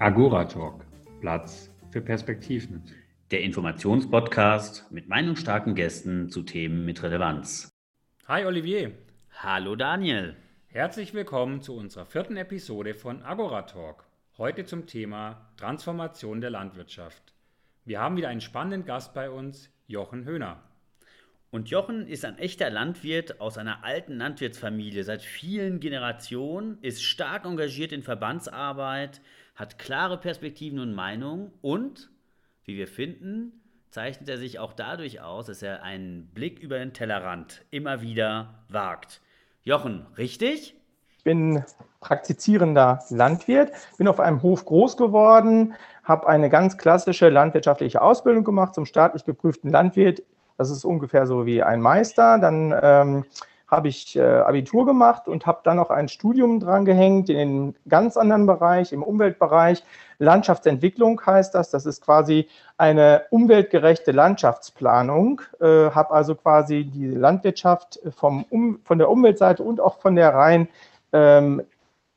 Agora Talk, Platz für Perspektiven. Der Informationspodcast mit meinungsstarken Gästen zu Themen mit Relevanz. Hi Olivier. Hallo Daniel. Herzlich willkommen zu unserer vierten Episode von Agora Talk. Heute zum Thema Transformation der Landwirtschaft. Wir haben wieder einen spannenden Gast bei uns, Jochen Höhner. Und Jochen ist ein echter Landwirt aus einer alten Landwirtsfamilie seit vielen Generationen, ist stark engagiert in Verbandsarbeit, hat klare Perspektiven und Meinungen und, wie wir finden, zeichnet er sich auch dadurch aus, dass er einen Blick über den Tellerrand immer wieder wagt. Jochen, richtig? Ich bin praktizierender Landwirt, bin auf einem Hof groß geworden, habe eine ganz klassische landwirtschaftliche Ausbildung gemacht zum staatlich geprüften Landwirt. Das ist ungefähr so wie ein Meister. Dann ähm, habe ich äh, Abitur gemacht und habe dann noch ein Studium dran gehängt in einen ganz anderen Bereich, im Umweltbereich. Landschaftsentwicklung heißt das. Das ist quasi eine umweltgerechte Landschaftsplanung. Äh, habe also quasi die Landwirtschaft vom um, von der Umweltseite und auch von der rein ähm,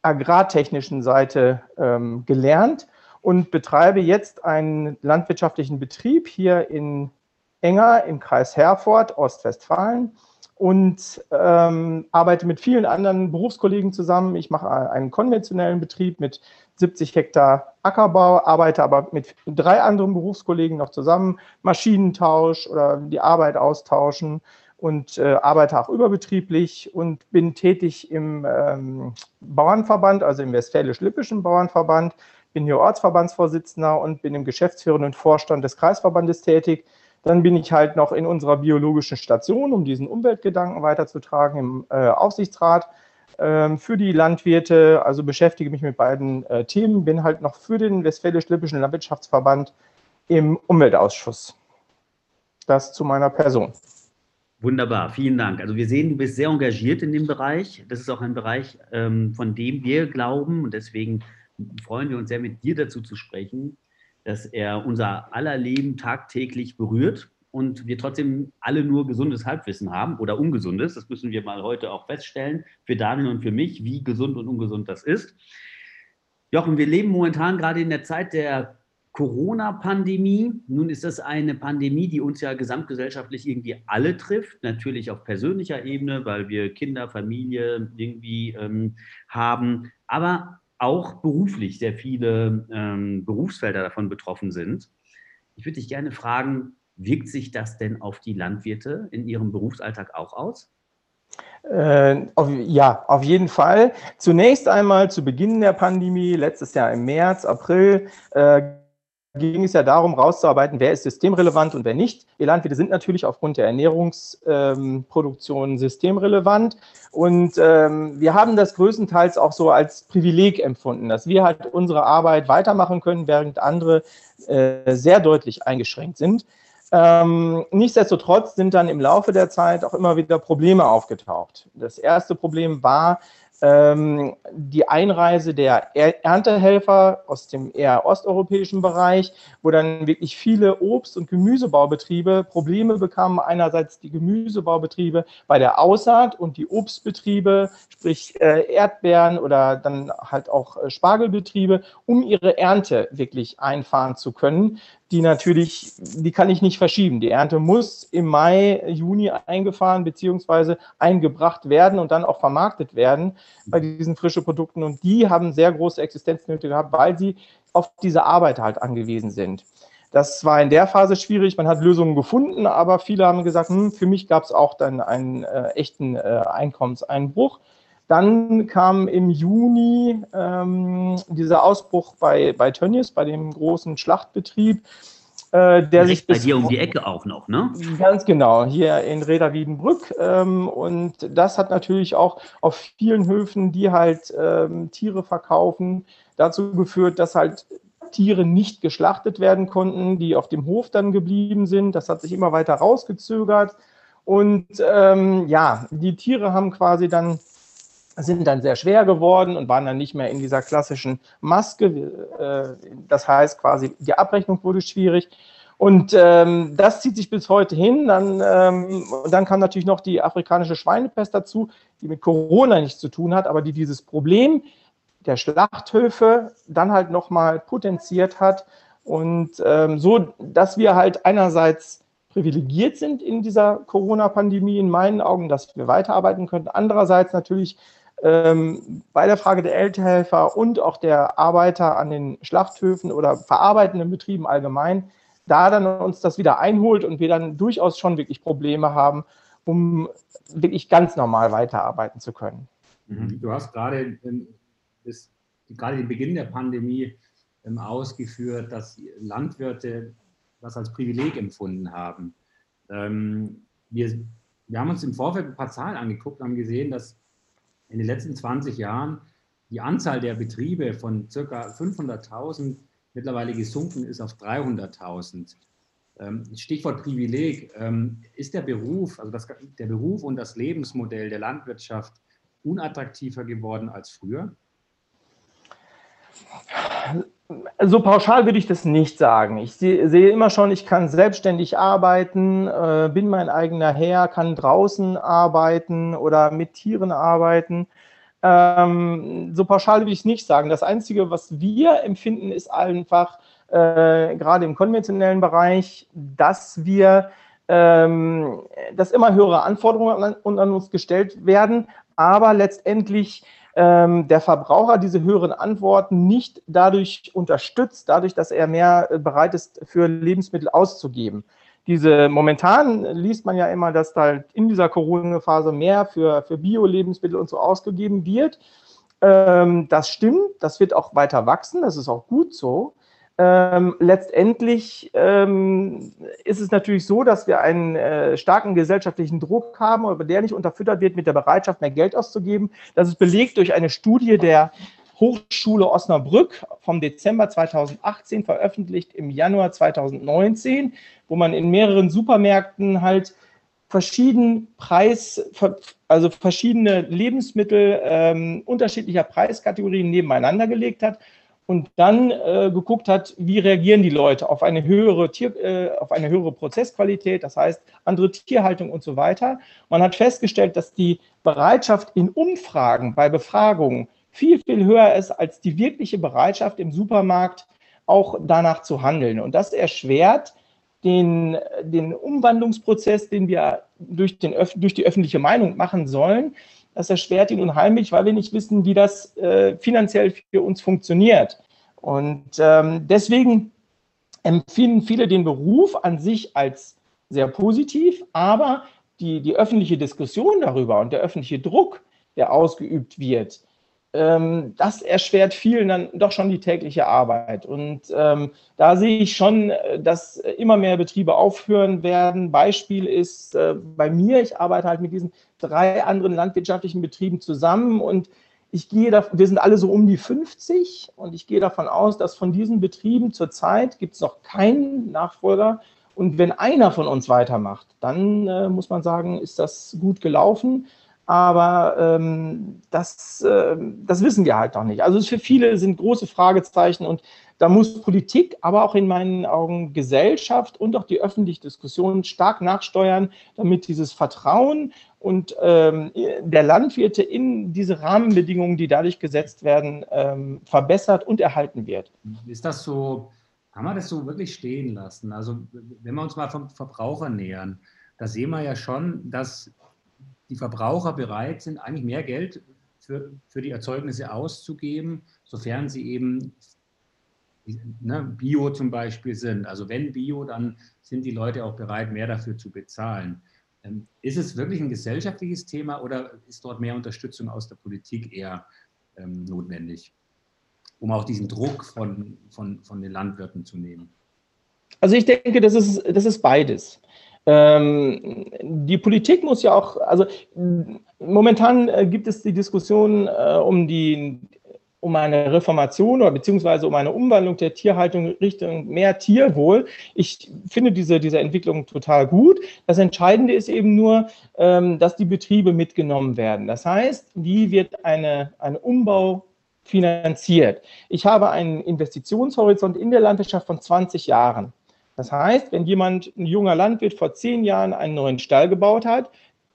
agrartechnischen Seite ähm, gelernt und betreibe jetzt einen landwirtschaftlichen Betrieb hier in Enger im Kreis Herford, Ostwestfalen und ähm, arbeite mit vielen anderen Berufskollegen zusammen. Ich mache einen konventionellen Betrieb mit 70 Hektar Ackerbau, arbeite aber mit drei anderen Berufskollegen noch zusammen, Maschinentausch oder die Arbeit austauschen und äh, arbeite auch überbetrieblich und bin tätig im ähm, Bauernverband, also im Westfälisch-Lippischen Bauernverband, bin hier Ortsverbandsvorsitzender und bin im geschäftsführenden Vorstand des Kreisverbandes tätig. Dann bin ich halt noch in unserer biologischen Station, um diesen Umweltgedanken weiterzutragen im äh, Aufsichtsrat äh, für die Landwirte. Also beschäftige mich mit beiden äh, Themen, bin halt noch für den Westfälisch-Lippischen Landwirtschaftsverband im Umweltausschuss. Das zu meiner Person. Wunderbar, vielen Dank. Also wir sehen, du bist sehr engagiert in dem Bereich. Das ist auch ein Bereich, ähm, von dem wir glauben und deswegen freuen wir uns sehr, mit dir dazu zu sprechen, dass er unser aller Leben tagtäglich berührt und wir trotzdem alle nur gesundes Halbwissen haben oder ungesundes. Das müssen wir mal heute auch feststellen, für Daniel und für mich, wie gesund und ungesund das ist. Jochen, wir leben momentan gerade in der Zeit der Corona-Pandemie. Nun ist das eine Pandemie, die uns ja gesamtgesellschaftlich irgendwie alle trifft. Natürlich auf persönlicher Ebene, weil wir Kinder, Familie irgendwie ähm, haben. Aber auch beruflich sehr viele ähm, Berufsfelder davon betroffen sind. Ich würde dich gerne fragen, wirkt sich das denn auf die Landwirte in ihrem Berufsalltag auch aus? Äh, auf, ja, auf jeden Fall. Zunächst einmal zu Beginn der Pandemie, letztes Jahr im März, April, äh, ging es ja darum, rauszuarbeiten, wer ist systemrelevant und wer nicht. Wir Landwirte sind natürlich aufgrund der Ernährungsproduktion ähm, systemrelevant. Und ähm, wir haben das größtenteils auch so als Privileg empfunden, dass wir halt unsere Arbeit weitermachen können, während andere äh, sehr deutlich eingeschränkt sind. Ähm, nichtsdestotrotz sind dann im Laufe der Zeit auch immer wieder Probleme aufgetaucht. Das erste Problem war, ähm, die Einreise der Erntehelfer aus dem eher osteuropäischen Bereich, wo dann wirklich viele Obst- und Gemüsebaubetriebe Probleme bekamen. Einerseits die Gemüsebaubetriebe bei der Aussaat und die Obstbetriebe, sprich äh, Erdbeeren oder dann halt auch äh, Spargelbetriebe, um ihre Ernte wirklich einfahren zu können die natürlich, die kann ich nicht verschieben. Die Ernte muss im Mai, Juni eingefahren bzw. eingebracht werden und dann auch vermarktet werden bei diesen frischen Produkten. Und die haben sehr große Existenznöte gehabt, weil sie auf diese Arbeit halt angewiesen sind. Das war in der Phase schwierig. Man hat Lösungen gefunden, aber viele haben gesagt, hm, für mich gab es auch dann einen äh, echten äh, Einkommenseinbruch. Dann kam im Juni ähm, dieser Ausbruch bei, bei Tönnies, bei dem großen Schlachtbetrieb, äh, der sich bei dir um die Ecke auch noch, ne? Ganz genau, hier in Reda Wiedenbrück. Ähm, und das hat natürlich auch auf vielen Höfen, die halt ähm, Tiere verkaufen, dazu geführt, dass halt Tiere nicht geschlachtet werden konnten, die auf dem Hof dann geblieben sind. Das hat sich immer weiter rausgezögert. Und ähm, ja, die Tiere haben quasi dann sind dann sehr schwer geworden und waren dann nicht mehr in dieser klassischen Maske. Äh, das heißt quasi, die Abrechnung wurde schwierig. Und ähm, das zieht sich bis heute hin. Dann, ähm, dann kam natürlich noch die afrikanische Schweinepest dazu, die mit Corona nichts zu tun hat, aber die dieses Problem der Schlachthöfe dann halt nochmal potenziert hat. Und ähm, so, dass wir halt einerseits privilegiert sind in dieser Corona-Pandemie, in meinen Augen, dass wir weiterarbeiten können. Andererseits natürlich ähm, bei der Frage der Ältehelfer und auch der Arbeiter an den Schlachthöfen oder verarbeitenden Betrieben allgemein, da dann uns das wieder einholt und wir dann durchaus schon wirklich Probleme haben, um wirklich ganz normal weiterarbeiten zu können. Mhm. Du hast gerade, das, gerade den Beginn der Pandemie ähm, ausgeführt, dass Landwirte das als Privileg empfunden haben. Ähm, wir, wir haben uns im Vorfeld ein paar Zahlen angeguckt und haben gesehen, dass in den letzten 20 Jahren die Anzahl der Betriebe von ca. 500.000 mittlerweile gesunken ist auf 300.000. Ähm, Stichwort Privileg. Ähm, ist der Beruf, also das, der Beruf und das Lebensmodell der Landwirtschaft unattraktiver geworden als früher? So pauschal würde ich das nicht sagen. Ich sehe immer schon, ich kann selbstständig arbeiten, äh, bin mein eigener Herr, kann draußen arbeiten oder mit Tieren arbeiten. Ähm, so pauschal würde ich es nicht sagen. Das Einzige, was wir empfinden, ist einfach, äh, gerade im konventionellen Bereich, dass wir, ähm, dass immer höhere Anforderungen an, an uns gestellt werden, aber letztendlich ähm, der Verbraucher diese höheren Antworten nicht dadurch unterstützt, dadurch, dass er mehr äh, bereit ist, für Lebensmittel auszugeben. Diese momentan liest man ja immer, dass da halt in dieser Corona-Phase mehr für, für Bio-Lebensmittel und so ausgegeben wird. Ähm, das stimmt, das wird auch weiter wachsen, das ist auch gut so. Ähm, letztendlich ähm, ist es natürlich so, dass wir einen äh, starken gesellschaftlichen Druck haben, aber der nicht unterfüttert wird mit der Bereitschaft, mehr Geld auszugeben. Das ist belegt durch eine Studie der Hochschule Osnabrück vom Dezember 2018, veröffentlicht im Januar 2019, wo man in mehreren Supermärkten halt verschieden Preis, also verschiedene Lebensmittel ähm, unterschiedlicher Preiskategorien nebeneinander gelegt hat und dann äh, geguckt hat, wie reagieren die Leute auf eine höhere Tier, äh, auf eine höhere Prozessqualität, das heißt andere Tierhaltung und so weiter. Man hat festgestellt, dass die Bereitschaft in Umfragen bei Befragungen viel, viel höher ist als die wirkliche Bereitschaft im Supermarkt auch danach zu handeln. Und das erschwert den, den Umwandlungsprozess, den wir durch, den, durch die öffentliche Meinung machen sollen, das erschwert ihn unheimlich, weil wir nicht wissen, wie das äh, finanziell für uns funktioniert. Und ähm, deswegen empfinden viele den Beruf an sich als sehr positiv, aber die, die öffentliche Diskussion darüber und der öffentliche Druck, der ausgeübt wird, ähm, das erschwert vielen dann doch schon die tägliche Arbeit. Und ähm, da sehe ich schon, äh, dass immer mehr Betriebe aufhören werden. Beispiel ist äh, bei mir, ich arbeite halt mit diesen drei anderen landwirtschaftlichen Betrieben zusammen und ich gehe da, wir sind alle so um die 50 und ich gehe davon aus, dass von diesen Betrieben zurzeit gibt es noch keinen Nachfolger. Und wenn einer von uns weitermacht, dann äh, muss man sagen, ist das gut gelaufen. Aber ähm, das, äh, das wissen wir halt noch nicht. Also für viele sind große Fragezeichen und da muss Politik, aber auch in meinen Augen Gesellschaft und auch die öffentliche Diskussion stark nachsteuern, damit dieses Vertrauen und ähm, der Landwirte in diese Rahmenbedingungen, die dadurch gesetzt werden, ähm, verbessert und erhalten wird. Ist das so, kann man das so wirklich stehen lassen? Also wenn wir uns mal vom Verbraucher nähern, da sehen wir ja schon, dass die Verbraucher bereit sind, eigentlich mehr Geld für, für die Erzeugnisse auszugeben, sofern sie eben ne, Bio zum Beispiel sind. Also wenn Bio, dann sind die Leute auch bereit, mehr dafür zu bezahlen. Ähm, ist es wirklich ein gesellschaftliches Thema oder ist dort mehr Unterstützung aus der Politik eher ähm, notwendig, um auch diesen Druck von, von, von den Landwirten zu nehmen? Also ich denke, das ist, das ist beides. Ähm, die Politik muss ja auch, also momentan äh, gibt es die Diskussion äh, um die um eine Reformation oder beziehungsweise um eine Umwandlung der Tierhaltung Richtung mehr Tierwohl. Ich finde diese, diese Entwicklung total gut. Das Entscheidende ist eben nur, ähm, dass die Betriebe mitgenommen werden. Das heißt, wie wird eine, ein Umbau finanziert? Ich habe einen Investitionshorizont in der Landwirtschaft von 20 Jahren. Das heißt, wenn jemand, ein junger Landwirt vor zehn Jahren einen neuen Stall gebaut hat,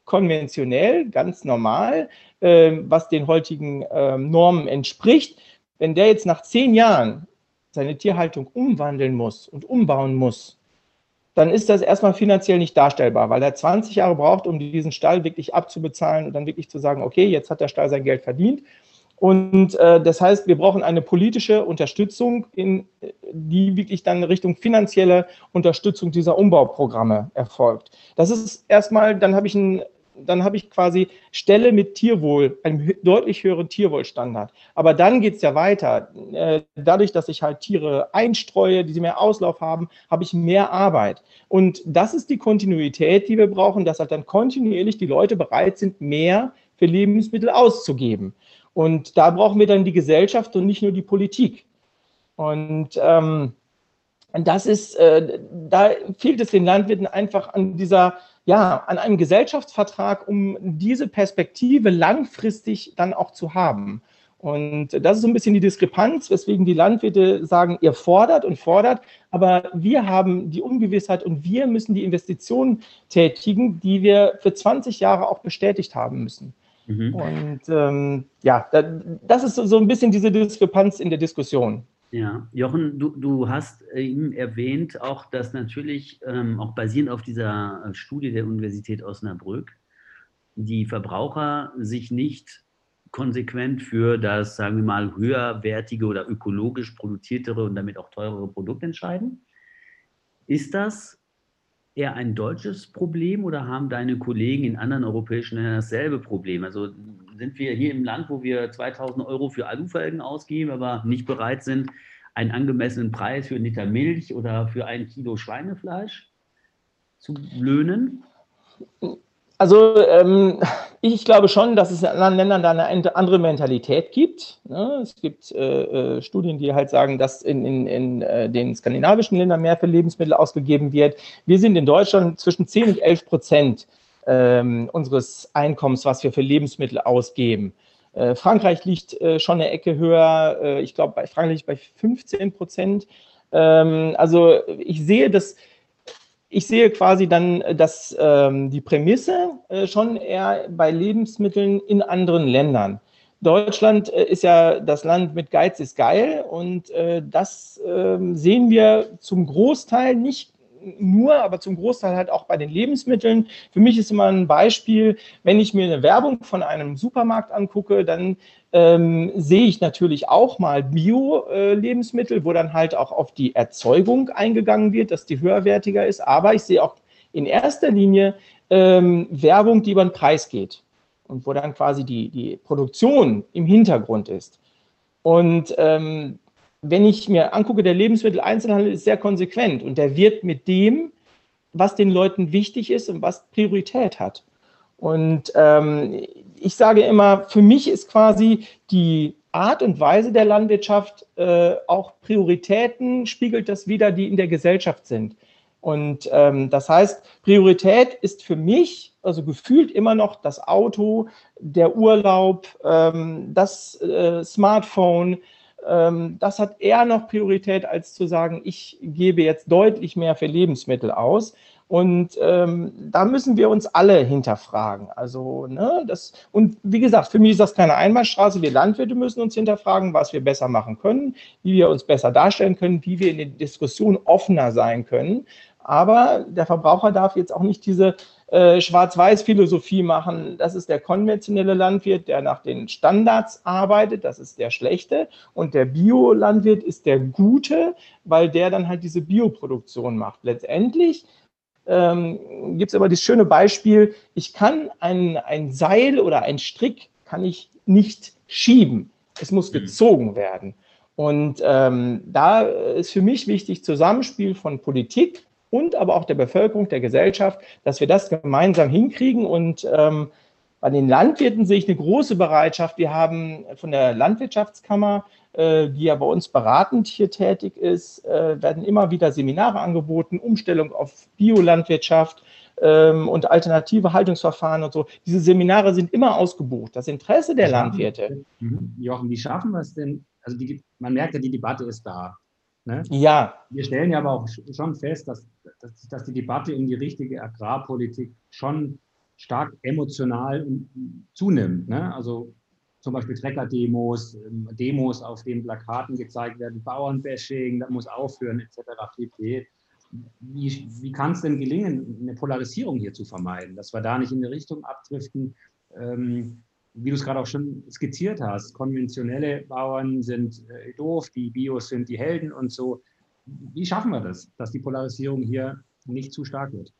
konventionell, ganz normal, äh, was den heutigen äh, Normen entspricht, wenn der jetzt nach zehn Jahren seine Tierhaltung umwandeln muss und umbauen muss, dann ist das erstmal finanziell nicht darstellbar, weil er 20 Jahre braucht, um diesen Stall wirklich abzubezahlen und dann wirklich zu sagen, okay, jetzt hat der Stall sein Geld verdient. Und äh, das heißt, wir brauchen eine politische Unterstützung, in, die wirklich dann Richtung finanzielle Unterstützung dieser Umbauprogramme erfolgt. Das ist erstmal, dann habe ich ein dann habe ich quasi Stelle mit Tierwohl, einem deutlich höheren Tierwohlstandard. Aber dann geht es ja weiter. Äh, dadurch, dass ich halt Tiere einstreue, die sie mehr Auslauf haben, habe ich mehr Arbeit. Und das ist die Kontinuität, die wir brauchen, dass halt dann kontinuierlich die Leute bereit sind, mehr für Lebensmittel auszugeben. Und da brauchen wir dann die Gesellschaft und nicht nur die Politik. Und ähm, das ist, äh, da fehlt es den Landwirten einfach an dieser ja, an einem Gesellschaftsvertrag, um diese Perspektive langfristig dann auch zu haben. Und das ist so ein bisschen die Diskrepanz, weswegen die Landwirte sagen, ihr fordert und fordert, aber wir haben die Ungewissheit und wir müssen die Investitionen tätigen, die wir für 20 Jahre auch bestätigt haben müssen. Mhm. Und ähm, ja, das ist so ein bisschen diese Diskrepanz in der Diskussion. Ja, Jochen, du, du hast eben erwähnt, auch dass natürlich, ähm, auch basierend auf dieser äh, Studie der Universität Osnabrück, die Verbraucher sich nicht konsequent für das, sagen wir mal, höherwertige oder ökologisch produziertere und damit auch teurere Produkt entscheiden. Ist das eher ein deutsches Problem oder haben deine Kollegen in anderen europäischen Ländern dasselbe Problem? Also sind wir hier im Land, wo wir 2000 Euro für Alufelgen ausgeben, aber nicht bereit sind, einen angemessenen Preis für einen Liter Milch oder für ein Kilo Schweinefleisch zu löhnen? Also ähm, ich glaube schon, dass es in anderen Ländern da eine andere Mentalität gibt. Ne? Es gibt äh, äh, Studien, die halt sagen, dass in, in, in äh, den skandinavischen Ländern mehr für Lebensmittel ausgegeben wird. Wir sind in Deutschland zwischen 10 und 11 Prozent ähm, unseres Einkommens, was wir für Lebensmittel ausgeben. Äh, Frankreich liegt äh, schon eine Ecke höher. Äh, ich glaube, bei Frankreich bei 15 Prozent. Ähm, also ich sehe das ich sehe quasi dann, dass ähm, die Prämisse äh, schon eher bei Lebensmitteln in anderen Ländern. Deutschland äh, ist ja das Land mit Geiz ist geil und äh, das ähm, sehen wir zum Großteil nicht nur, aber zum Großteil halt auch bei den Lebensmitteln. Für mich ist immer ein Beispiel, wenn ich mir eine Werbung von einem Supermarkt angucke, dann ähm, sehe ich natürlich auch mal Bio-Lebensmittel, wo dann halt auch auf die Erzeugung eingegangen wird, dass die höherwertiger ist. Aber ich sehe auch in erster Linie ähm, Werbung, die über den Preis geht und wo dann quasi die, die Produktion im Hintergrund ist. Und ähm, wenn ich mir angucke, der Lebensmitteleinzelhandel ist sehr konsequent und der wird mit dem, was den Leuten wichtig ist und was Priorität hat. Und ähm, ich sage immer, für mich ist quasi die Art und Weise der Landwirtschaft äh, auch Prioritäten, spiegelt das wieder, die in der Gesellschaft sind. Und ähm, das heißt, Priorität ist für mich, also gefühlt immer noch das Auto, der Urlaub, ähm, das äh, Smartphone, ähm, das hat eher noch Priorität, als zu sagen, ich gebe jetzt deutlich mehr für Lebensmittel aus. Und ähm, da müssen wir uns alle hinterfragen. Also, ne, das, und wie gesagt, für mich ist das keine Einbahnstraße. Wir Landwirte müssen uns hinterfragen, was wir besser machen können, wie wir uns besser darstellen können, wie wir in der Diskussion offener sein können. Aber der Verbraucher darf jetzt auch nicht diese äh, Schwarz-Weiß-Philosophie machen. Das ist der konventionelle Landwirt, der nach den Standards arbeitet. Das ist der schlechte. Und der Biolandwirt ist der gute, weil der dann halt diese Bioproduktion macht. Letztendlich ähm, gibt es aber das schöne Beispiel, ich kann ein, ein Seil oder ein Strick kann ich nicht schieben. Es muss mhm. gezogen werden. Und ähm, da ist für mich wichtig Zusammenspiel von Politik, und aber auch der Bevölkerung, der Gesellschaft, dass wir das gemeinsam hinkriegen. Und ähm, bei den Landwirten sehe ich eine große Bereitschaft. Wir haben von der Landwirtschaftskammer, die ja bei uns beratend hier tätig ist, äh, werden immer wieder Seminare angeboten, Umstellung auf Biolandwirtschaft ähm, und alternative Haltungsverfahren und so. Diese Seminare sind immer ausgebucht. Das Interesse der Landwirte. Mhm. Jochen, wie schaffen wir es denn? Also die, man merkt ja, die Debatte ist da. Ne? Ja. Wir stellen ja aber auch schon fest, dass, dass, dass, die Debatte um die richtige Agrarpolitik schon stark emotional zunimmt. Ne? Also zum Beispiel Trecker-Demos, ähm, Demos, auf denen Plakaten gezeigt werden, Bauernbashing, das muss aufhören, etc. pp. Wie, wie kann es denn gelingen, eine Polarisierung hier zu vermeiden, dass wir da nicht in eine Richtung abdriften, ähm, wie du es gerade auch schon skizziert hast, konventionelle Bauern sind äh, doof, die Bios sind die Helden und so. Wie schaffen wir das, dass die Polarisierung hier nicht zu stark wird?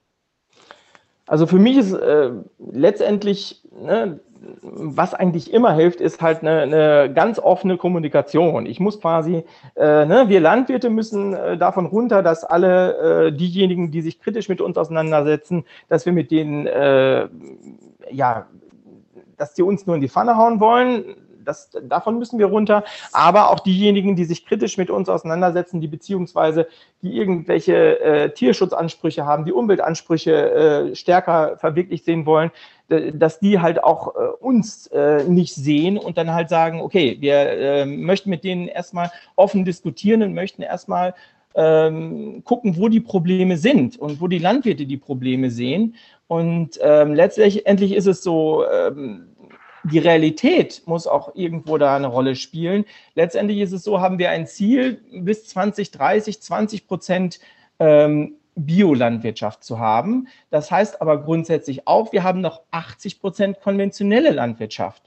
Also für mich ist äh, letztendlich, ne, was eigentlich immer hilft, ist halt eine, eine, ganz offene Kommunikation. Ich muss quasi, äh, ne, wir Landwirte müssen äh, davon runter, dass alle äh, diejenigen, die sich kritisch mit uns auseinandersetzen, dass wir mit denen äh, ja dass die uns nur in die Pfanne hauen wollen. Das, davon müssen wir runter. Aber auch diejenigen, die sich kritisch mit uns auseinandersetzen, die beziehungsweise die irgendwelche äh, Tierschutzansprüche haben, die Umweltansprüche äh, stärker verwirklicht sehen wollen, dass die halt auch äh, uns äh, nicht sehen und dann halt sagen, okay, wir äh, möchten mit denen erstmal offen diskutieren und möchten erstmal ähm, gucken, wo die Probleme sind und wo die Landwirte die Probleme sehen und ähm, letztendlich ist es so, ähm, die Realität muss auch irgendwo da eine Rolle spielen. Letztendlich ist es so, haben wir ein Ziel, bis 2030 20 Prozent ähm, Biolandwirtschaft zu haben. Das heißt aber grundsätzlich auch, wir haben noch 80 Prozent konventionelle Landwirtschaft.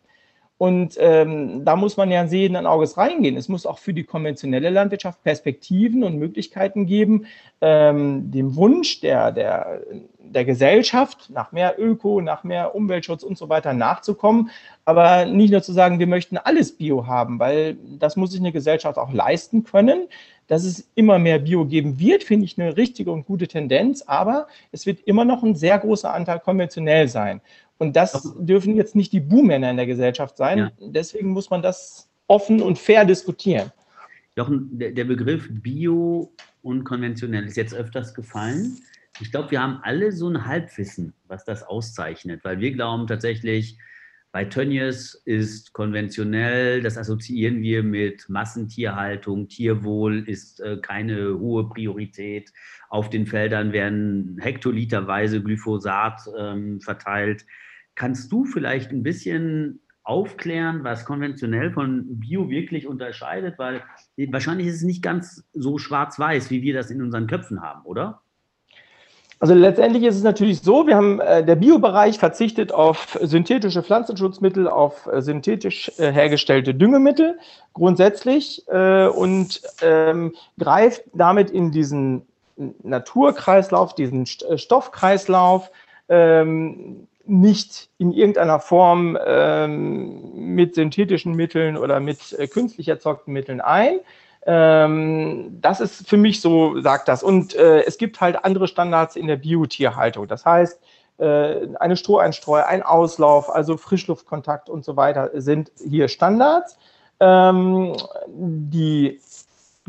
Und ähm, da muss man ja sehenden Auges reingehen. Es muss auch für die konventionelle Landwirtschaft Perspektiven und Möglichkeiten geben, ähm, dem Wunsch der, der, der Gesellschaft nach mehr Öko, nach mehr Umweltschutz und so weiter nachzukommen. Aber nicht nur zu sagen, wir möchten alles Bio haben, weil das muss sich eine Gesellschaft auch leisten können. Dass es immer mehr Bio geben wird, finde ich eine richtige und gute Tendenz. Aber es wird immer noch ein sehr großer Anteil konventionell sein. Und das dürfen jetzt nicht die Buhmänner in der Gesellschaft sein. Ja. Deswegen muss man das offen und fair diskutieren. Jochen, der Begriff Bio und konventionell ist jetzt öfters gefallen. Ich glaube, wir haben alle so ein Halbwissen, was das auszeichnet, weil wir glauben tatsächlich, bei Tönnies ist konventionell, das assoziieren wir mit Massentierhaltung, Tierwohl ist äh, keine hohe Priorität. Auf den Feldern werden hektoliterweise Glyphosat ähm, verteilt. Kannst du vielleicht ein bisschen aufklären, was konventionell von Bio wirklich unterscheidet? Weil wahrscheinlich ist es nicht ganz so schwarz-weiß, wie wir das in unseren Köpfen haben, oder? Also letztendlich ist es natürlich so, wir haben äh, der Biobereich verzichtet auf synthetische Pflanzenschutzmittel, auf äh, synthetisch äh, hergestellte Düngemittel grundsätzlich äh, und ähm, greift damit in diesen Naturkreislauf, diesen äh, Stoffkreislauf ähm, nicht in irgendeiner Form ähm, mit synthetischen Mitteln oder mit äh, künstlich erzeugten Mitteln ein. Ähm, das ist für mich so, sagt das. Und äh, es gibt halt andere Standards in der Biotierhaltung. Das heißt, äh, eine Stroheinstreu, ein Auslauf, also Frischluftkontakt und so weiter sind hier Standards. Ähm, die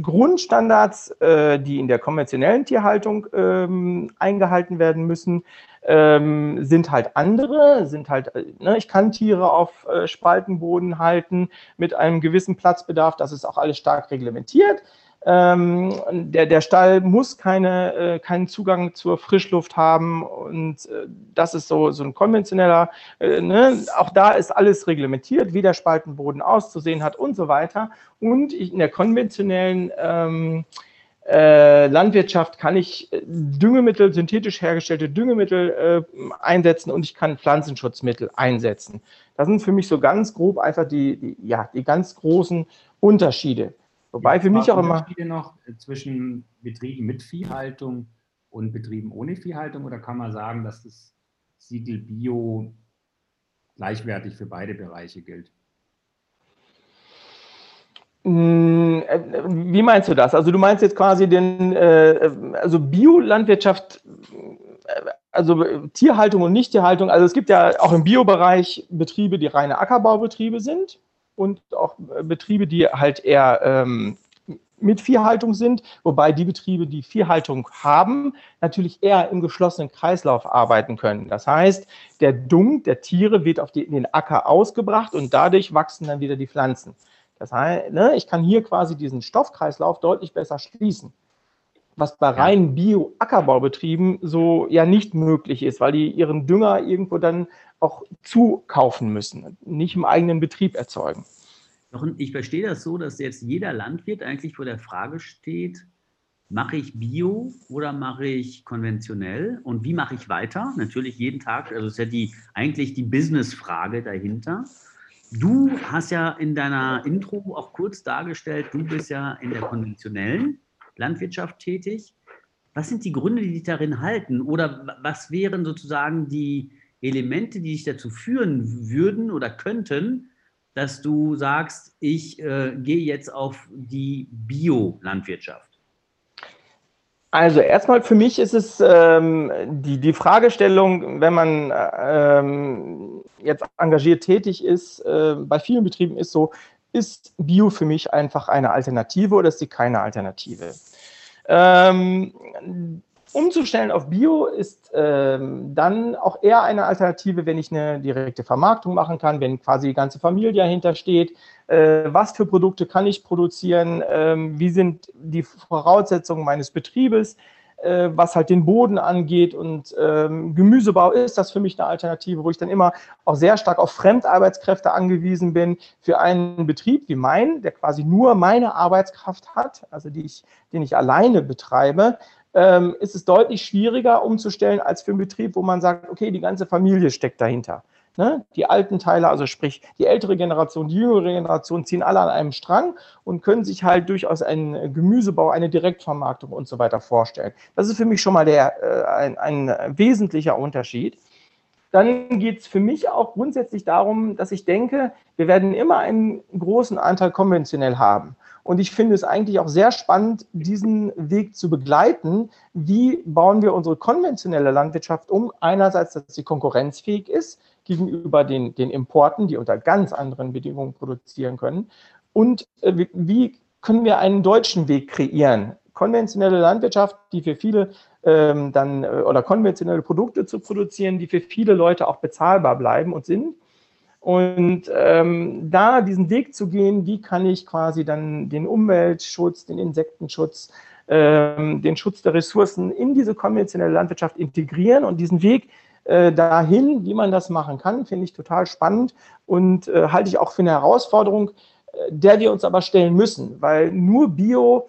Grundstandards, äh, die in der konventionellen Tierhaltung ähm, eingehalten werden müssen, ähm, sind halt andere, sind halt, äh, ne, ich kann Tiere auf äh, Spaltenboden halten mit einem gewissen Platzbedarf, das ist auch alles stark reglementiert. Ähm, der, der Stall muss keine, äh, keinen Zugang zur Frischluft haben und äh, das ist so, so ein konventioneller, äh, ne? auch da ist alles reglementiert, wie der Spaltenboden auszusehen hat und so weiter. Und in der konventionellen ähm, äh, Landwirtschaft kann ich äh, Düngemittel, synthetisch hergestellte Düngemittel äh, einsetzen und ich kann Pflanzenschutzmittel einsetzen. Das sind für mich so ganz grob einfach die, die ja, die ganz großen Unterschiede. Wobei für mich auch immer. Unterschiede noch zwischen Betrieben mit Viehhaltung und Betrieben ohne Viehhaltung oder kann man sagen, dass das Siegel Bio gleichwertig für beide Bereiche gilt? Hm, äh, wie meinst du das? Also du meinst jetzt quasi den, äh, also Biolandwirtschaft, äh, also Tierhaltung und Nicht-Tierhaltung. Also es gibt ja auch im Biobereich Betriebe, die reine Ackerbaubetriebe sind und auch Betriebe, die halt eher ähm, mit Viehhaltung sind, wobei die Betriebe, die Viehhaltung haben, natürlich eher im geschlossenen Kreislauf arbeiten können. Das heißt, der Dung der Tiere wird auf die, in den Acker ausgebracht und dadurch wachsen dann wieder die Pflanzen. Das heißt, ne, ich kann hier quasi diesen Stoffkreislauf deutlich besser schließen. was bei reinen Bio-Ackerbaubetrieben so ja nicht möglich ist, weil die ihren Dünger irgendwo dann auch zukaufen müssen, nicht im eigenen Betrieb erzeugen. Ich verstehe das so, dass jetzt jeder Landwirt eigentlich vor der Frage steht, mache ich Bio oder mache ich konventionell und wie mache ich weiter? Natürlich jeden Tag, also ist ja die, eigentlich die Business-Frage dahinter. Du hast ja in deiner Intro auch kurz dargestellt, du bist ja in der konventionellen Landwirtschaft tätig. Was sind die Gründe, die dich darin halten? Oder was wären sozusagen die Elemente, die dich dazu führen würden oder könnten, dass du sagst, ich äh, gehe jetzt auf die Bio-Landwirtschaft? Also erstmal für mich ist es ähm, die, die Fragestellung, wenn man ähm, jetzt engagiert tätig ist, äh, bei vielen Betrieben ist so, ist Bio für mich einfach eine Alternative oder ist sie keine Alternative? Ähm, umzustellen auf Bio ist ähm, dann auch eher eine Alternative, wenn ich eine direkte Vermarktung machen kann, wenn quasi die ganze Familie dahinter steht. Äh, was für Produkte kann ich produzieren? Ähm, wie sind die Voraussetzungen meines Betriebes? Äh, was halt den Boden angeht und ähm, Gemüsebau ist das für mich eine Alternative, wo ich dann immer auch sehr stark auf Fremdarbeitskräfte angewiesen bin für einen Betrieb wie mein, der quasi nur meine Arbeitskraft hat, also die ich, den ich alleine betreibe, ähm, ist es deutlich schwieriger umzustellen als für einen Betrieb, wo man sagt, okay, die ganze Familie steckt dahinter. Ne? Die alten Teile, also sprich die ältere Generation, die jüngere Generation, ziehen alle an einem Strang und können sich halt durchaus einen Gemüsebau, eine Direktvermarktung und so weiter vorstellen. Das ist für mich schon mal der, äh, ein, ein wesentlicher Unterschied. Dann geht es für mich auch grundsätzlich darum, dass ich denke, wir werden immer einen großen Anteil konventionell haben. Und ich finde es eigentlich auch sehr spannend, diesen Weg zu begleiten. Wie bauen wir unsere konventionelle Landwirtschaft um? Einerseits, dass sie konkurrenzfähig ist gegenüber den, den Importen, die unter ganz anderen Bedingungen produzieren können. Und äh, wie können wir einen deutschen Weg kreieren? Konventionelle Landwirtschaft, die für viele ähm, dann äh, oder konventionelle Produkte zu produzieren, die für viele Leute auch bezahlbar bleiben und sind und ähm, da diesen Weg zu gehen, wie kann ich quasi dann den Umweltschutz, den Insektenschutz, ähm, den Schutz der Ressourcen in diese konventionelle Landwirtschaft integrieren und diesen Weg äh, dahin, wie man das machen kann, finde ich total spannend und äh, halte ich auch für eine Herausforderung, äh, der wir uns aber stellen müssen, weil nur Bio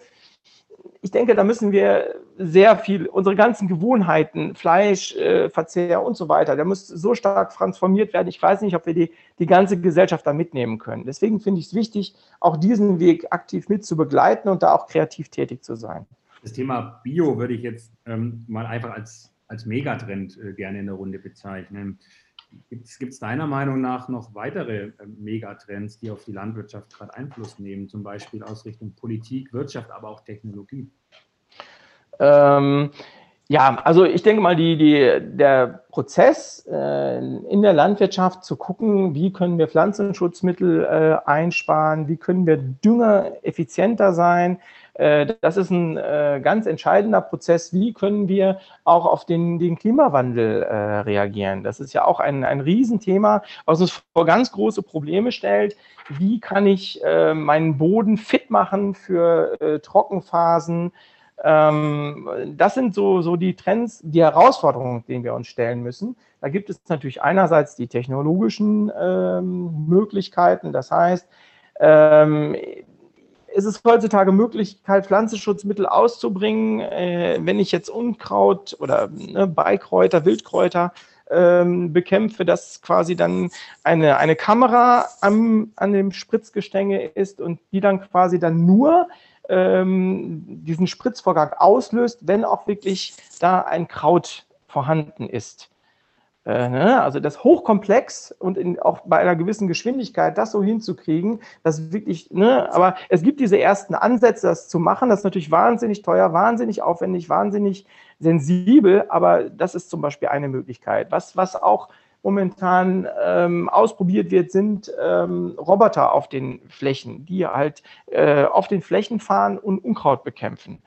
ich denke, da müssen wir sehr viel, unsere ganzen Gewohnheiten, Fleischverzehr äh, und so weiter, der muss so stark transformiert werden. Ich weiß nicht, ob wir die, die ganze Gesellschaft da mitnehmen können. Deswegen finde ich es wichtig, auch diesen Weg aktiv mit zu begleiten und da auch kreativ tätig zu sein. Das Thema Bio würde ich jetzt ähm, mal einfach als, als Megatrend äh, gerne in der Runde bezeichnen. Gibt es deiner Meinung nach noch weitere äh, Megatrends, die auf die Landwirtschaft gerade Einfluss nehmen, zum Beispiel aus Richtung Politik, Wirtschaft, aber auch Technologie? Ähm, ja, also ich denke mal, die, die, der Prozess äh, in der Landwirtschaft zu gucken, wie können wir Pflanzenschutzmittel äh, einsparen, wie können wir Dünger effizienter sein, das ist ein äh, ganz entscheidender Prozess. Wie können wir auch auf den, den Klimawandel äh, reagieren? Das ist ja auch ein, ein Riesenthema, was uns vor ganz große Probleme stellt. Wie kann ich meinen Boden fit machen für Trockenphasen? Ähm, das sind so, so die Trends, die Herausforderungen, denen wir uns stellen müssen. Da gibt es natürlich einerseits die technologischen ähm, Möglichkeiten. Das heißt, ähm, ist es heutzutage Möglichkeit, Pflanzenschutzmittel auszubringen, äh, wenn ich jetzt Unkraut oder ne, Beikräuter, Wildkräuter ähm, bekämpfe, dass quasi dann eine, eine Kamera am, an dem Spritzgestänge ist und die dann quasi dann nur ähm, diesen Spritzvorgang auslöst, wenn auch wirklich da ein Kraut vorhanden ist. Äh, ne? Also das hochkomplex und in, auch bei einer gewissen Geschwindigkeit das so hinzukriegen, das wirklich, ne? aber es gibt diese ersten Ansätze, das zu machen. Das ist natürlich wahnsinnig teuer, wahnsinnig aufwendig, wahnsinnig sensibel, aber das ist zum Beispiel eine Möglichkeit. Was, was auch momentan ähm, ausprobiert wird, sind ähm, Roboter auf den Flächen, die halt äh, auf den Flächen fahren und Unkraut bekämpfen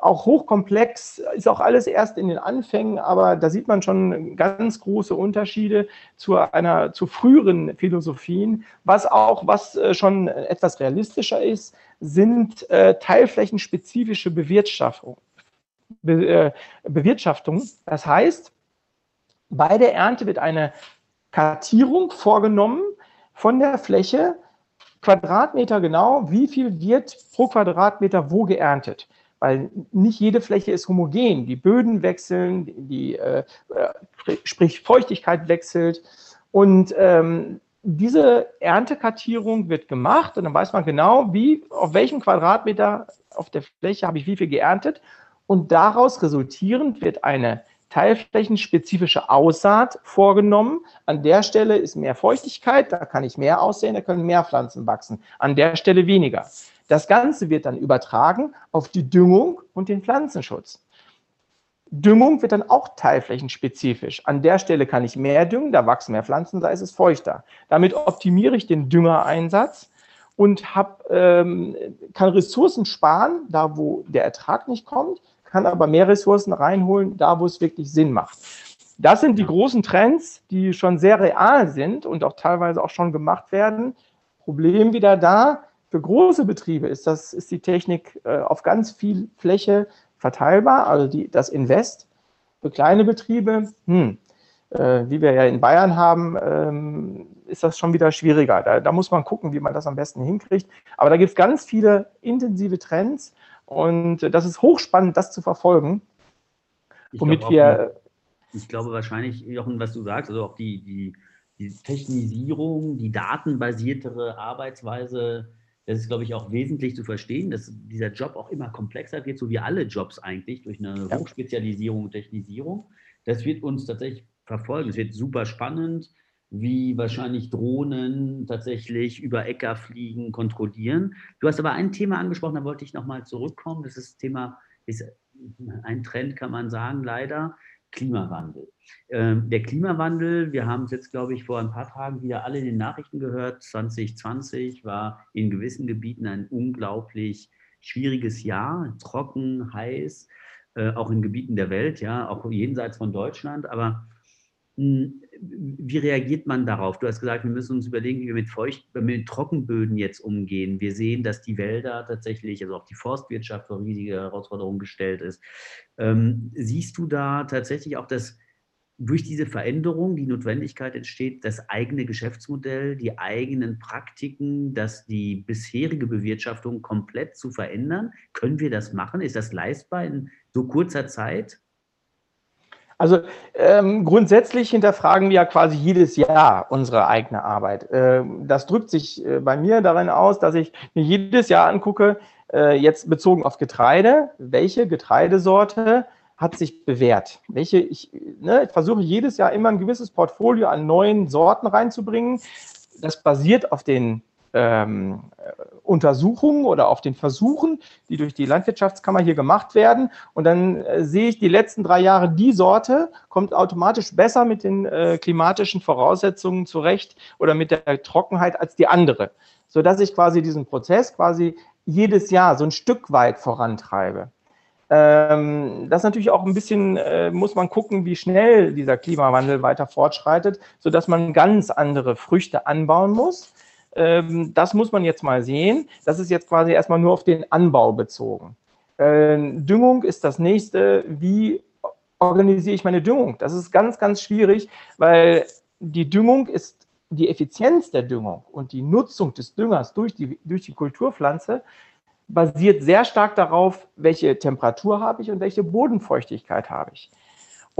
auch hochkomplex, ist auch alles erst in den Anfängen, aber da sieht man schon ganz große Unterschiede zu einer, zu früheren Philosophien. Was auch, was äh, schon etwas realistischer ist, sind äh, teilflächenspezifische Bewirtschaftung. Be äh, Bewirtschaftung. Das heißt, bei der Ernte wird eine Kartierung vorgenommen von der Fläche, Quadratmeter genau, wie viel wird pro Quadratmeter wo geerntet. Weil nicht jede Fläche ist homogen. Die Böden wechseln, die, äh, äh sprich Feuchtigkeit wechselt. Und ähm, diese Erntekartierung wird gemacht und dann weiß man genau, wie, auf welchem Quadratmeter auf der Fläche habe ich wie viel geerntet. Und daraus resultierend wird eine teilflächenspezifische Aussaat vorgenommen. An der Stelle ist mehr Feuchtigkeit, da kann ich mehr aussehen, da können mehr Pflanzen wachsen. An der Stelle weniger. Das Ganze wird dann übertragen auf die Düngung und den Pflanzenschutz. Düngung wird dann auch teilflächenspezifisch. An der Stelle kann ich mehr düngen, da wachsen mehr Pflanzen, da ist es feuchter. Damit optimiere ich den Düngereinsatz und hab, ähm, kann Ressourcen sparen, da wo der Ertrag nicht kommt, kann aber mehr Ressourcen reinholen, da wo es wirklich Sinn macht. Das sind die großen Trends, die schon sehr real sind und auch teilweise auch schon gemacht werden. Problem wieder da, für große Betriebe ist, das, ist die Technik äh, auf ganz viel Fläche verteilbar, also die, das Invest. Für kleine Betriebe, hm, äh, wie wir ja in Bayern haben, ähm, ist das schon wieder schwieriger. Da, da, muss man gucken, wie man das am besten hinkriegt. Aber da gibt es ganz viele intensive Trends und das ist hochspannend, das zu verfolgen. Ich womit wir. ich glaube wahrscheinlich, Jochen, was du sagst, also auch die, die, die Technisierung, die datenbasiertere Arbeitsweise, das ist, glaube ich, auch wesentlich zu verstehen, dass dieser Job auch immer komplexer wird, so wie alle Jobs eigentlich, durch eine ja. Hochspezialisierung und Technisierung. Das wird uns tatsächlich verfolgen. Es wird super spannend wie wahrscheinlich Drohnen tatsächlich über Äcker fliegen, kontrollieren. Du hast aber ein Thema angesprochen, da wollte ich nochmal zurückkommen. Das ist das Thema, ist ein Trend, kann man sagen, leider. Klimawandel. Ähm, der Klimawandel, wir haben es jetzt, glaube ich, vor ein paar Tagen wieder alle in den Nachrichten gehört. 2020 war in gewissen Gebieten ein unglaublich schwieriges Jahr, trocken, heiß, äh, auch in Gebieten der Welt, ja, auch jenseits von Deutschland. Aber hm, wie reagiert man darauf? Du hast gesagt, wir müssen uns überlegen, wie wir mit, Feucht, mit Trockenböden jetzt umgehen. Wir sehen, dass die Wälder tatsächlich, also auch die Forstwirtschaft vor riesige Herausforderungen gestellt ist. Ähm, siehst du da tatsächlich auch, dass durch diese Veränderung die Notwendigkeit entsteht, das eigene Geschäftsmodell, die eigenen Praktiken, dass die bisherige Bewirtschaftung komplett zu verändern? Können wir das machen? Ist das leistbar in so kurzer Zeit? Also ähm, grundsätzlich hinterfragen wir ja quasi jedes Jahr unsere eigene Arbeit. Ähm, das drückt sich äh, bei mir darin aus, dass ich mir jedes Jahr angucke, äh, jetzt bezogen auf Getreide, welche Getreidesorte hat sich bewährt. Welche ich, ne, ich versuche jedes Jahr immer ein gewisses Portfolio an neuen Sorten reinzubringen. Das basiert auf den ähm, Untersuchungen oder auf den Versuchen, die durch die Landwirtschaftskammer hier gemacht werden. Und dann äh, sehe ich die letzten drei Jahre, die Sorte kommt automatisch besser mit den äh, klimatischen Voraussetzungen zurecht oder mit der Trockenheit als die andere, sodass ich quasi diesen Prozess quasi jedes Jahr so ein Stück weit vorantreibe. Ähm, das natürlich auch ein bisschen, äh, muss man gucken, wie schnell dieser Klimawandel weiter fortschreitet, sodass man ganz andere Früchte anbauen muss ähm, das muss man jetzt mal sehen. Das ist jetzt quasi erstmal nur auf den Anbau bezogen. Ähm, Düngung ist das nächste. Wie organisiere ich meine Düngung? Das ist ganz, ganz schwierig, weil die Düngung ist die Effizienz der Düngung und die Nutzung des Düngers durch die, durch die Kulturpflanze basiert sehr stark darauf, welche Temperatur habe ich und welche Bodenfeuchtigkeit habe ich.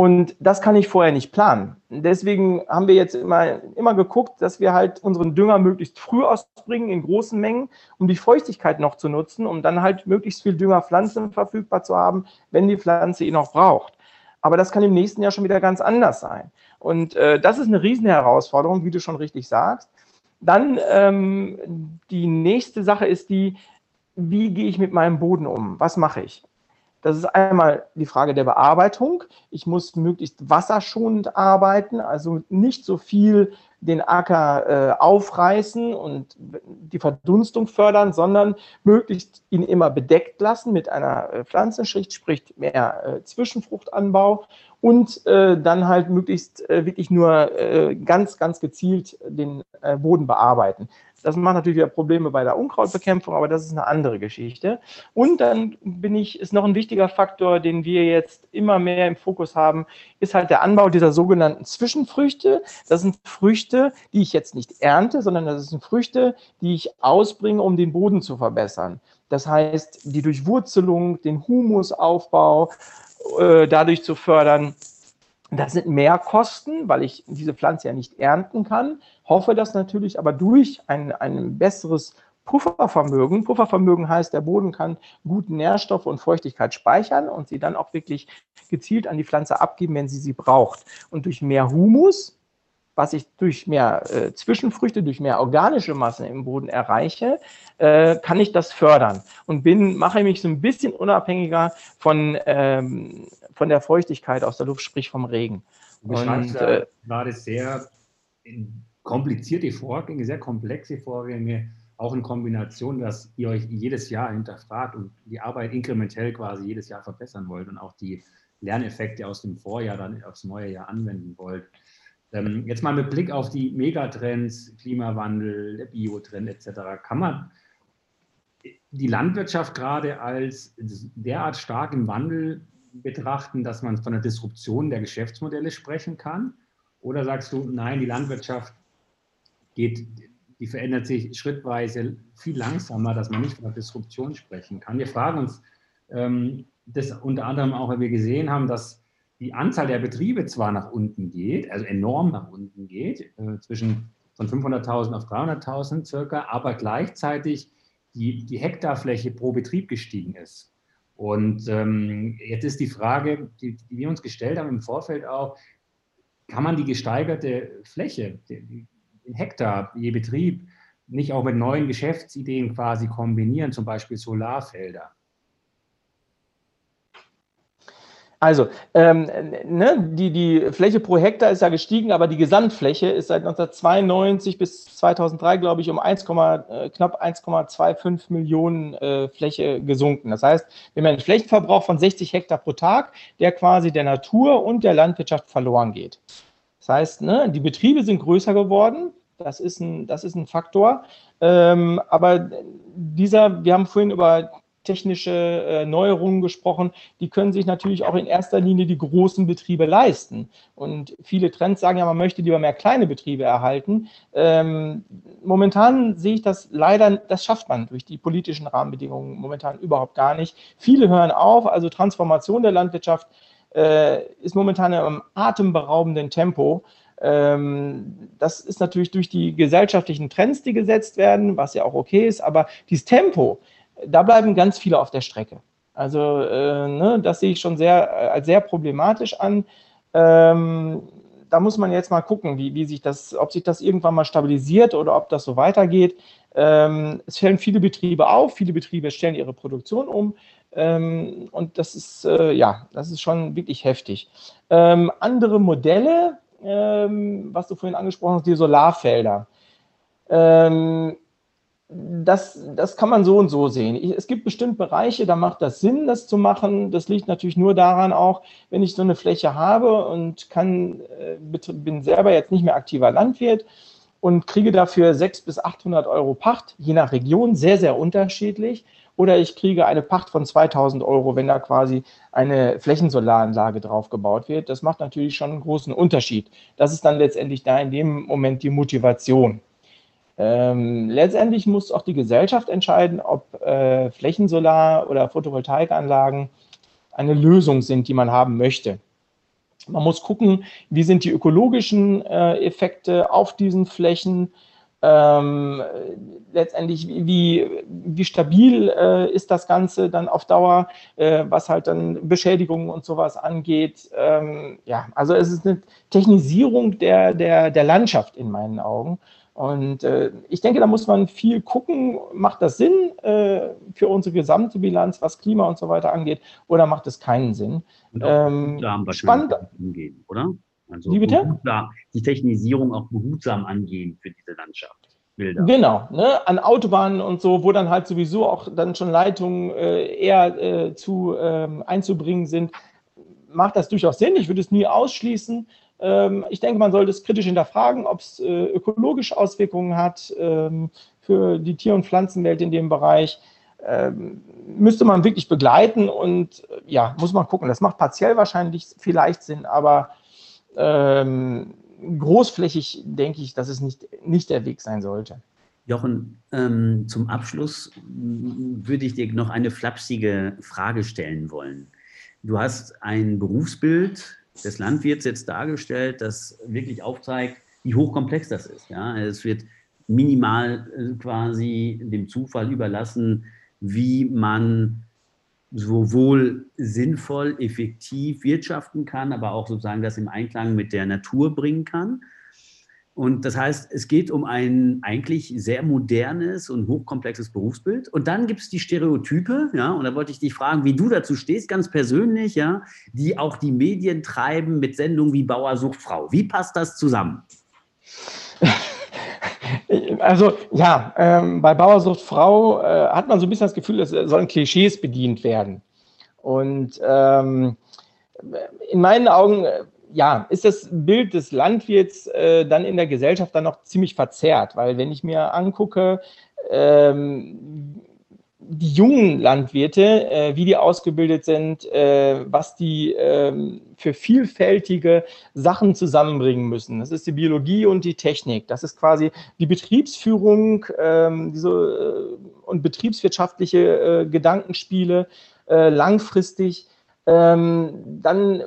Und das kann ich vorher nicht planen. Deswegen haben wir jetzt immer, immer geguckt, dass wir halt unseren Dünger möglichst früh ausbringen in großen Mengen, um die Feuchtigkeit noch zu nutzen, um dann halt möglichst viel Düngerpflanzen verfügbar zu haben, wenn die Pflanze ihn noch braucht. Aber das kann im nächsten Jahr schon wieder ganz anders sein. Und äh, das ist eine Riesenherausforderung, wie du schon richtig sagst. Dann ähm, die nächste Sache ist die, wie gehe ich mit meinem Boden um? Was mache ich? Das ist einmal die Frage der Bearbeitung. Ich muss möglichst wasserschonend arbeiten, also nicht so viel den Acker äh, aufreißen und die Verdunstung fördern, sondern möglichst ihn immer bedeckt lassen mit einer äh, Pflanzenschicht, sprich mehr äh, Zwischenfruchtanbau und äh, dann halt möglichst äh, wirklich nur äh, ganz, ganz gezielt den äh, Boden bearbeiten. Das macht natürlich wieder Probleme bei der Unkrautbekämpfung, aber das ist eine andere Geschichte. Und dann bin ich, ist noch ein wichtiger Faktor, den wir jetzt immer mehr im Fokus haben, ist halt der Anbau dieser sogenannten Zwischenfrüchte. Das sind Früchte, die ich jetzt nicht ernte, sondern das sind Früchte, die ich ausbringe, um den Boden zu verbessern. Das heißt, die Durchwurzelung, den Humusaufbau äh, dadurch zu fördern. Das sind Mehrkosten, weil ich diese Pflanze ja nicht ernten kann. Hoffe das natürlich aber durch ein, ein besseres Puffervermögen. Puffervermögen heißt, der Boden kann guten Nährstoffe und Feuchtigkeit speichern und sie dann auch wirklich gezielt an die Pflanze abgeben, wenn sie sie braucht. Und durch mehr Humus was ich durch mehr äh, Zwischenfrüchte, durch mehr organische Masse im Boden erreiche, äh, kann ich das fördern und bin, mache mich so ein bisschen unabhängiger von, ähm, von der Feuchtigkeit aus der Luft, sprich vom Regen. Du beschreibst äh, gerade sehr komplizierte Vorgänge, sehr komplexe Vorgänge, auch in Kombination, dass ihr euch jedes Jahr hinterfragt und die Arbeit inkrementell quasi jedes Jahr verbessern wollt und auch die Lerneffekte aus dem Vorjahr dann aufs neue Jahr anwenden wollt. Ähm, jetzt mal mit Blick auf die Megatrends, Klimawandel, der Biotrend etc., kann man die Landwirtschaft gerade als derart stark im Wandel betrachten, dass man von einer Disruption der Geschäftsmodelle sprechen kann? Oder sagst du, nein, die Landwirtschaft geht, die verändert sich schrittweise viel langsamer, dass man nicht von einer Disruption sprechen kann? Wir fragen uns ähm, das unter anderem auch, weil wir gesehen haben, dass die Anzahl der Betriebe zwar nach unten geht, also enorm nach unten geht, äh, zwischen von 500.000 auf 300.000 circa, aber gleichzeitig die, die Hektarfläche pro Betrieb gestiegen ist. Und ähm, jetzt ist die Frage, die, die, wir uns gestellt haben im Vorfeld auch, kann man die gesteigerte Fläche, den Hektar je Betrieb, nicht auch mit neuen Geschäftsideen quasi kombinieren, zum Beispiel Solarfelder? Also, ähm, ne, die, die Fläche pro Hektar ist ja gestiegen, aber die Gesamtfläche ist seit 1992 bis 2003, glaube ich, um 1, äh, knapp 1,25 Millionen äh, Fläche gesunken. Das heißt, wir haben einen Flächenverbrauch von 60 Hektar pro Tag, der quasi der Natur und der Landwirtschaft verloren geht. Das heißt, ne, die Betriebe sind größer geworden. Das ist ein, das ist ein Faktor. Ähm, aber dieser, wir haben vorhin über technische äh, Neuerungen gesprochen, die können sich natürlich auch in erster Linie die großen Betriebe leisten. Und viele Trends sagen ja, man möchte lieber mehr kleine Betriebe erhalten. Ähm, momentan sehe ich das leider, das schafft man durch die politischen Rahmenbedingungen momentan überhaupt gar nicht. Viele hören auf, also Transformation der Landwirtschaft äh, ist momentan im atemberaubenden Tempo. Ähm, das ist natürlich durch die gesellschaftlichen Trends, die gesetzt werden, was ja auch okay ist, aber dieses Tempo, da bleiben ganz viele auf der Strecke. Also äh, ne, das sehe ich schon sehr äh, als sehr problematisch an. Ähm, da muss man jetzt mal gucken, wie, wie sich das, ob sich das irgendwann mal stabilisiert oder ob das so weitergeht. Ähm, es fällen viele Betriebe auf, viele Betriebe stellen ihre Produktion um. Ähm, und das ist, äh, ja, das ist schon wirklich heftig. Ähm, andere Modelle, ähm, was du vorhin angesprochen hast, die Solarfelder. Das, das kann man so und so sehen. es gibt bestimmt Bereiche, da macht das Sinn, das zu machen. Das liegt natürlich nur daran auch, wenn ich so eine Fläche habe und kann, äh, bin selber jetzt nicht mehr aktiver Landwirt und kriege dafür 600 bis 800 Euro Pacht, je nach Region, sehr, sehr unterschiedlich. Oder ich kriege eine Pacht von 2000 Euro, wenn da quasi eine Flächensolaranlage draufgebaut wird. Das macht natürlich schon einen großen Unterschied. Das ist dann letztendlich da in dem Moment die Motivation. Ähm, letztendlich muss auch die Gesellschaft entscheiden, ob äh, Flächensolar- oder Photovoltaikanlagen eine Lösung sind, die man haben möchte. Man muss gucken, wie sind die ökologischen äh, Effekte auf diesen Flächen. Ähm, letztendlich, wie, wie stabil äh, ist das Ganze dann auf Dauer, äh, was halt dann Beschädigungen und sowas angeht. Ähm, ja, also es ist eine Technisierung der, der, der Landschaft in meinen Augen. Und äh, ich denke, da muss man viel gucken, macht das Sinn äh, für unsere gesamte Bilanz, was Klima und so weiter angeht, oder macht es keinen Sinn? Und auch ähm, spannend angehen, oder? Also Wie bitte? die Technisierung auch behutsam angehen für diese Landschaft. Bilder. Genau, ne? an Autobahnen und so, wo dann halt sowieso auch dann schon Leitungen äh, eher äh, zu ähm, einzubringen sind macht das durchaus Sinn. Ich würde es nie ausschließen. Ähm, ich denke, man sollte es kritisch hinterfragen, ob es äh, ökologische Auswirkungen hat ähm, für die Tier- und Pflanzenwelt in dem Bereich. Ähm, müsste man wirklich begleiten und äh, ja, muss man gucken. Das macht partiell wahrscheinlich vielleicht Sinn, aber ähm, großflächig denke ich, dass es nicht, nicht der Weg sein sollte. Jochen, ähm, zum Abschluss würde ich dir noch eine flapsige Frage stellen wollen. Du hast ein Berufsbild des Landwirts jetzt dargestellt, das wirklich aufzeigt, wie hochkomplex das ist. Ja? Es wird minimal äh, quasi dem Zufall überlassen, wie man sowohl sinnvoll, effektiv wirtschaften kann, aber auch sozusagen das im Einklang mit der Natur bringen kann. Und das heißt, es geht um ein eigentlich sehr modernes und hochkomplexes Berufsbild. Und dann gibt es die Stereotype, ja, und da wollte ich dich fragen, wie du dazu stehst, ganz persönlich, ja, die auch die Medien treiben mit Sendungen wie Bauer sucht Frau. Wie passt das zusammen? Also ja, ähm, bei Bauersucht Frau äh, hat man so ein bisschen das Gefühl, es sollen Klischees bedient werden. Und ähm, in meinen Augen, äh, ja, ist das Bild des Landwirts äh, dann in der Gesellschaft dann noch ziemlich verzerrt, weil wenn ich mir angucke, ähm, die jungen Landwirte, äh, wie die ausgebildet sind, äh, was die ähm, für vielfältige Sachen zusammenbringen müssen. Das ist die Biologie und die Technik. Das ist quasi die Betriebsführung ähm, diese, äh, und betriebswirtschaftliche äh, Gedankenspiele äh, langfristig. Ähm, dann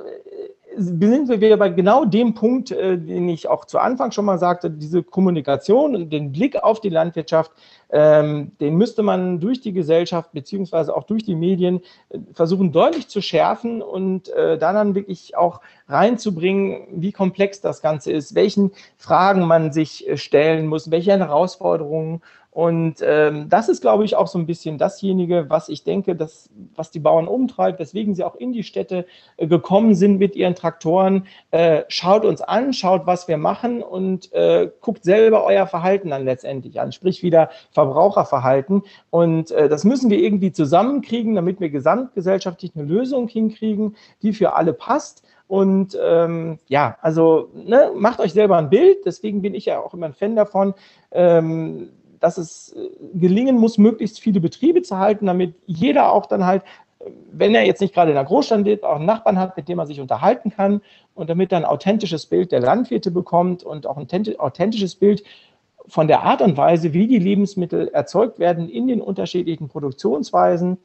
sind wir wieder bei genau dem Punkt, äh, den ich auch zu Anfang schon mal sagte, diese Kommunikation und den Blick auf die Landwirtschaft, ähm, den müsste man durch die Gesellschaft beziehungsweise auch durch die Medien äh, versuchen deutlich zu schärfen und äh, da dann wirklich auch reinzubringen, wie komplex das Ganze ist, welchen Fragen man sich stellen muss, welche Herausforderungen und ähm, das ist, glaube ich, auch so ein bisschen dasjenige, was ich denke, dass, was die Bauern umtreibt, weswegen sie auch in die Städte äh, gekommen sind mit ihren Traktoren. Äh, schaut uns an, schaut, was wir machen und äh, guckt selber euer Verhalten dann letztendlich an, sprich wieder Verbraucherverhalten. Und äh, das müssen wir irgendwie zusammenkriegen, damit wir gesamtgesellschaftlich eine Lösung hinkriegen, die für alle passt. Und ähm, ja, also ne, macht euch selber ein Bild. Deswegen bin ich ja auch immer ein Fan davon. Ähm, dass es äh, gelingen muss, möglichst viele Betriebe zu halten, damit jeder auch dann halt, wenn er jetzt nicht gerade in der Großstadt lebt, auch einen Nachbarn hat, mit dem er sich unterhalten kann und damit er ein authentisches Bild der Landwirte bekommt und auch ein authentisches Bild von der Art und Weise, wie die Lebensmittel erzeugt werden in den unterschiedlichen Produktionsweisen.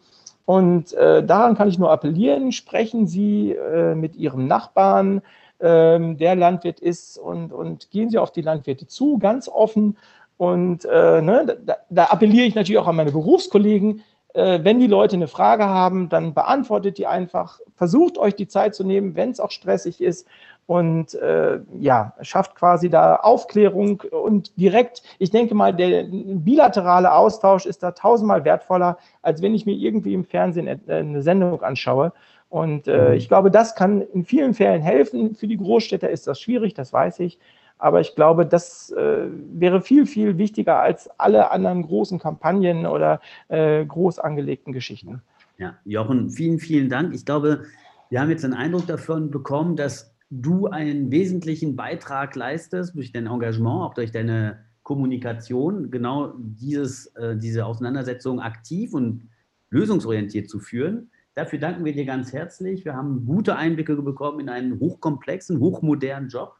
Und äh, daran kann ich nur appellieren, sprechen Sie äh, mit Ihrem Nachbarn, äh, der Landwirt ist, und, und gehen Sie auf die Landwirte zu, ganz offen und äh, ne, da, da, appelliere ich natürlich auch an meine Berufskollegen. Äh, wenn die Leute eine Frage haben, dann beantwortet die einfach. Versucht euch die Zeit zu nehmen, wenn es auch stressig ist. Und äh, ja, schafft quasi da Aufklärung und direkt, ich denke mal, der bilaterale Austausch ist da tausendmal wertvoller, als wenn ich mir irgendwie im Fernsehen eine Sendung anschaue. Und äh, mhm. ich glaube, das kann in vielen Fällen helfen. Für die Großstädter ist das schwierig, das weiß ich. Aber ich glaube, das äh, wäre viel, viel wichtiger als alle anderen großen Kampagnen oder äh, groß angelegten Geschichten. Ja, Jochen, vielen, vielen Dank. Ich glaube, wir haben jetzt einen Eindruck davon bekommen, dass du einen wesentlichen Beitrag leistest durch dein Engagement, auch durch deine Kommunikation, genau dieses, äh, diese Auseinandersetzung aktiv und lösungsorientiert zu führen. Dafür danken wir dir ganz herzlich. Wir haben gute Einblicke bekommen in einen hochkomplexen, hochmodernen Job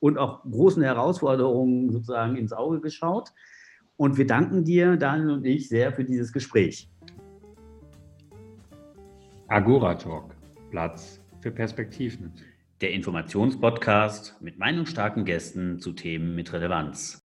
und auch großen Herausforderungen sozusagen ins Auge geschaut. Und wir danken dir, Daniel und ich, sehr für dieses Gespräch. Agora Talk, Platz für Perspektiven. Der Informationspodcast mit meinungsstarken Gästen zu Themen mit Relevanz.